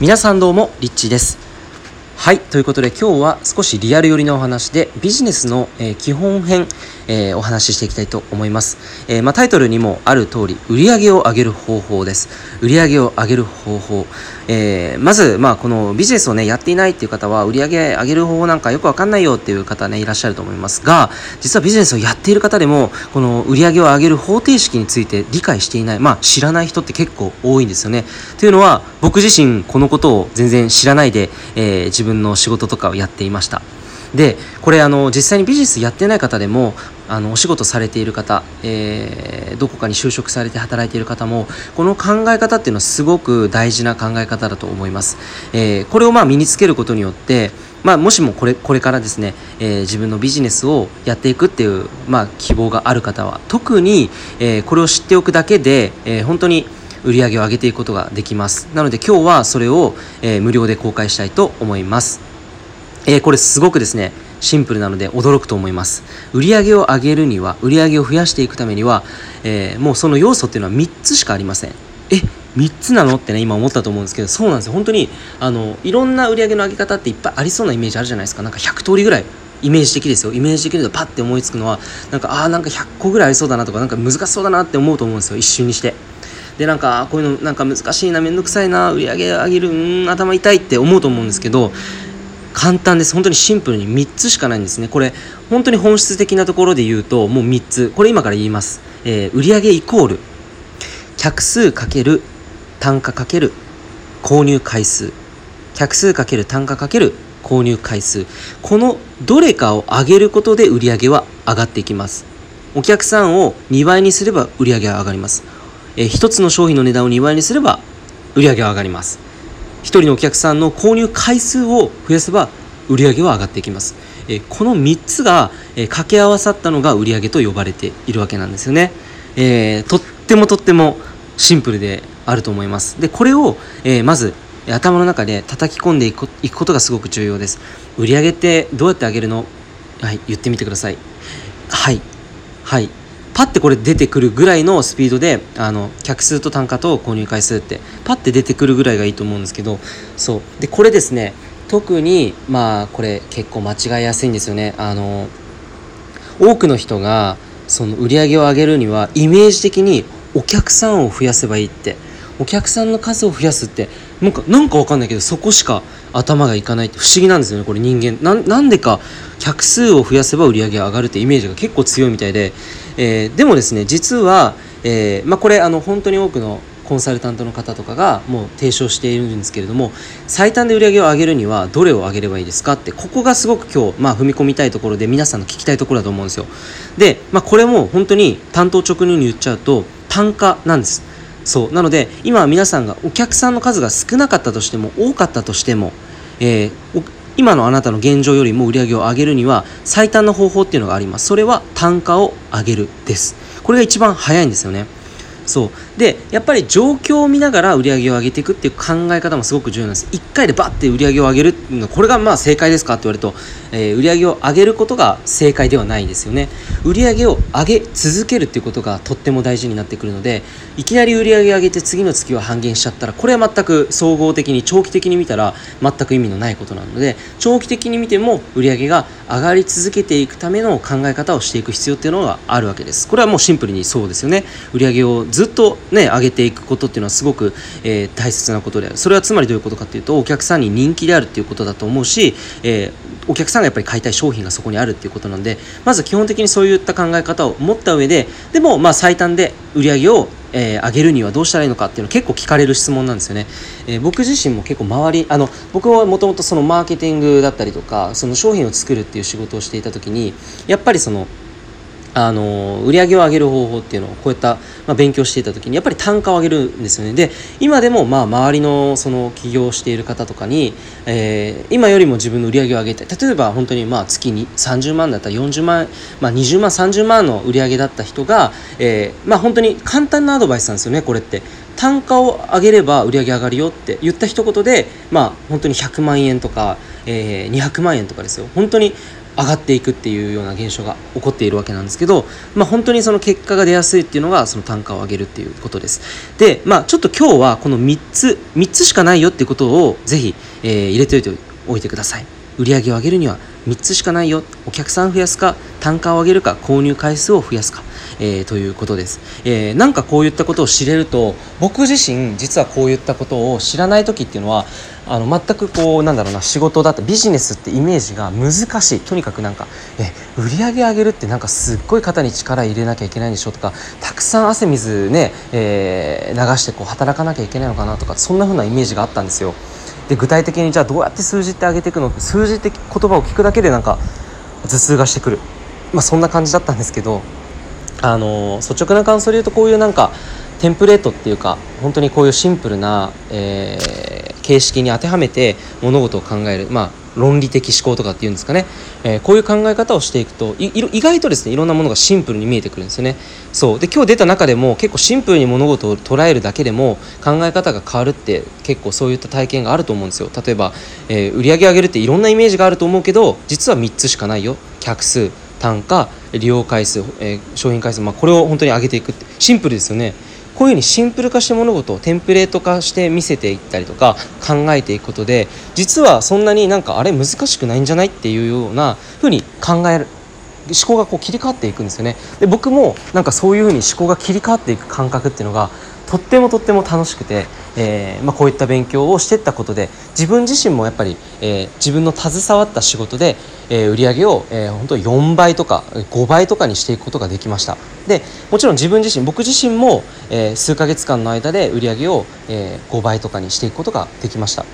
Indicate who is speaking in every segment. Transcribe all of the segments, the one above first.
Speaker 1: 皆さんどうもリッチーです。はいということで今日は少しリアル寄りのお話でビジネスの、え、基本編、えー、お話ししていきたいと思います、えー、まあ、タイトルにもある通り売上を上げる方法です。売上を上げる方法、えまず、まあ、このビジネスをねやっていないっていう方は売上上げる方法なんかよくわかんないよっていう方ねいらっしゃると思います。が実はビジネスをやっている方でもこの売上を上げる方程式について理解していないまあ知らない人って結構多いんですよね。というのは僕自身このことを全然知らないで、え自分の仕事とかをやっていました。でこれあの実際にビジネスやってない方でもあのお仕事されている方、えー、どこかに就職されて働いている方もこの考え方っていうのはすごく大事な考え方だと思います、えー、これをまあ身につけることによってまあ、もしもこれこれからですね、えー、自分のビジネスをやっていくっていう、まあ、希望がある方は特に、えこれを知っておくだけで、え本当に売り上げを上げていくことができます。なので今日はそれを、え無料で公開したいと思います。えー、これすごくですねシンプルなので驚くと思います。売上を上げるには売上を増やしていくためには、えー、もうその要素っていうのは3つしかありません。え3つなのってね今思ったと思うんですけどそうなんですよ。本当にあのいろんな売上の上げ方っていっぱいありそうなイメージあるじゃないですか。なんか100通りぐらいイメージ的ですよ。イメージ的にとパッて思いつくのはなんかああなんか100個ぐらいありそうだなとかなんか難しそうだなって思うと思うんですよ。一瞬にして。でなんかこういうのなんか難しいな面倒くさいな売り上げ上げるうん頭痛いって思うと思うんですけど簡単です。本当にシンプルに3つしかないんですね。これ本当に本質的なところで言うともう3つ。これ今から言います、えー、売上イコール客数かける単価かける購入回数。客数かける単価かける購入回数。このどれかを上げることで売り上げは上がっていきます。お客さんを2倍にすれば売り上げは上がります、えー、1つの商品の値段を2倍にすれば売り上げは上がります。1人のお客さんの購入回数を増やせば売上は上がっていきます。えこの3つが、え掛け合わさったのが売上と呼ばれているわけなんですよね。えー、とってもとってもシンプルであると思います。で、これを、え、まず頭の中で叩き込んでいくことがすごく重要です。売上ってどうやって上げるの？はい、言ってみてください。はい。はい。パッてこれ出てくるぐらいのスピードであの客数と単価と購入回数ってパッて出てくるぐらいがいいと思うんですけどそう。でこれですね特にまあこれ結構間違いやすいんですよね。あの多くの人がその売り上げを上げるにはイメージ的にお客さんを増やせばいいってお客さんの数を増やすってなんかなんかわかんないけどそこしか頭がいかないって不思議なんですよねこれ人間。なんでか客数を増やせば売り上げが上がるってイメージが結構強いみたいで、えー、でもですね実は、えー、まあ、これあの本当に多くのコンサルタントの方とかがもう提唱しているんですけれども最短で売り上げを上げるにはどれを上げればいいですかってここがすごく今日、まあ、踏み込みたいところで皆さんの聞きたいところだと思うんですよ。で、まあ、これも本当に単刀直入に言っちゃうと単価なんです。そう。なので今は皆さんがお客さんの数が少なかったとしても多かったとしても、えー、今のあなたの現状よりも売り上げを上げるには最短の方法っていうのがあります。それは単価を上げるです。これが一番早いんですよね。そう。でやっぱり状況を見ながら売り上げを上げていくっていう考え方もすごく重要なんです。1回でバッて売り上げを上げるこれがまあ正解ですかって言われると、えー、売上を上げることが正解ではないですよね。売上を上げ続けるっていうことがとっても大事になってくるのでいきなり売上を上げて次の月は半減しちゃったらこれは全く総合的に長期的に見たら全く意味のないことなので長期的に見ても売上が上がり続けていくための考え方をしていく必要っていうのがあるわけです。これはもうシンプルにそうですよね。売上をずっとね上げていくことっていうのはすごく、えー、大切なことである。それはつまりどういうことかっていうとお客さんに人気であるっていうことだと思うし、えー、お客さんがやっぱり買いたい商品がそこにあるっていうことなんでまず基本的にそういった考え方を持った上ででもまあ最短で売り上げをえー、上げるにはどうしたらいいのかっていうの結構聞かれる質問なんですよね、えー、僕自身も結構周りあの僕はもともとそのマーケティングだったりとかその商品を作るっていう仕事をしていた時にやっぱりそのあの売り上げを上げる方法っていうのをこういった、まあ、勉強していた時にやっぱり単価を上げるんですよね。で今でもまあ周りのその起業している方とかに、えー、今よりも自分の売り上げを上げたい例えば本当にまあ月に30万だったら40万、まあ、20万30万の売り上げだった人が、えー、まあ本当に簡単なアドバイスなんですよねこれって。単価を上げれば売り上げ上がるよって言った一言でまあ本当に100万円とか、えー、200万円とかですよ。本当に上がっていくっていうような現象が起こっているわけなんですけど、まあ、本当にその結果が出やすいっていうのがその単価を上げるっていうことです。でまあちょっと今日はこの3つ3つしかないよっていうことをぜひ、えー、入れておいておいてください。売上を上げるには3つしかないよ。お客さん増やすか単価を上げるか購入回数を増やすか、えー、ということです、えー、なんかこういったことを知れると僕自身実はこういったことを知らない時っていうのはあの全くこうなんだろうな仕事だったビジネスってイメージが難しい。とにかくなんかえ売り上げ上げるってなんかすっごい肩に力入れなきゃいけないんでしょとかたくさん汗水ね、えー、流してこう働かなきゃいけないのかなとかそんな風なイメージがあったんですよ。で具体的にじゃあどうやって数字って上げていくの？数字って言葉を聞くだけでなんか頭痛がしてくる、まあ、そんな感じだったんですけどあの率直な感想で言うとこういうなんかテンプレートっていうか本当にこういうシンプルな、えー、形式に当てはめて物事を考えるまあ論理的思考とかっていうんですかね、えー、こういう考え方をしていくと意外とですねいろんなものがシンプルに見えてくるんですよね。そう。で今日出た中でも結構シンプルに物事を捉えるだけでも考え方が変わるって結構そういった体験があると思うんですよ。例えば、えー、売上上げるっていろんなイメージがあると思うけど実は3つしかないよ。客数。単価利用回数、えー、商品回数、まあ、これを本当に上げていくってシンプルですよね。こういうふうにシンプル化して物事をテンプレート化して見せていったりとか考えていくことで実はそんなになんかあれ難しくないんじゃないっていうようなふうに考える思考がこう切り替わっていくんですよね。で僕もなんかそういうふうに思考が切り替わっていく感覚っていうのがとってもとっても楽しくて、えーまあ、こういった勉強をしていったことで自分自身もやっぱり、えー、自分の携わった仕事で、えー、売り上げを、えー、本当4倍とか5倍とかにしていくことができました。でもちろん自分自身僕自身も、えー、数ヶ月間の間で売り上げを、えー、5倍とかにしていくことができました。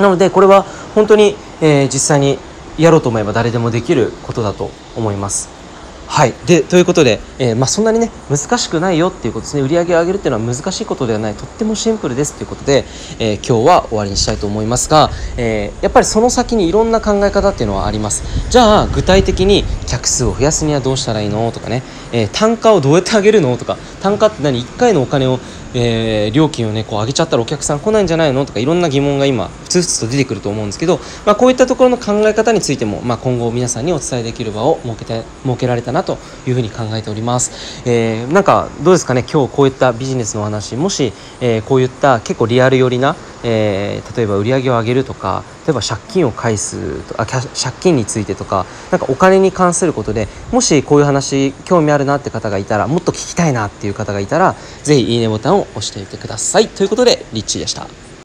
Speaker 1: なのでこれは本当に、えー、実際にやろうと思えば誰でもできることだと思います。はい、でということで、えー、まあ、そんなにね難しくないよっていうことですね。売り上げを上げるっていうのは難しいことではない。とってもシンプルですということで、えー、今日は終わりにしたいと思いますが、えー、やっぱりその先にいろんな考え方っていうのはあります。じゃあ具体的に客数を増やすにはどうしたらいいのとかね、え単価をどうやって上げるのとか。単価って何？1回のお金をえー、料金をねこう上げちゃったらお客さん来ないんじゃないのとかいろんな疑問が今ふつふつと出てくると思うんですけど、まあ、こういったところの考え方についても、まあ、今後皆さんにお伝えできる場を設けて設けられたなというふうに考えております、えー、なんかどうですかね今日こういったビジネスの話もし、えー、こういった結構リアル寄りなえー、例えば売り上げを上げるとか例えば借金を返すとあ借金についてとかなんかお金に関することでもしこういう話興味あるなって方がいたらもっと聞きたいなっていう方がいたら是非いいねボタンを押してみてくださいということでリッチーでした。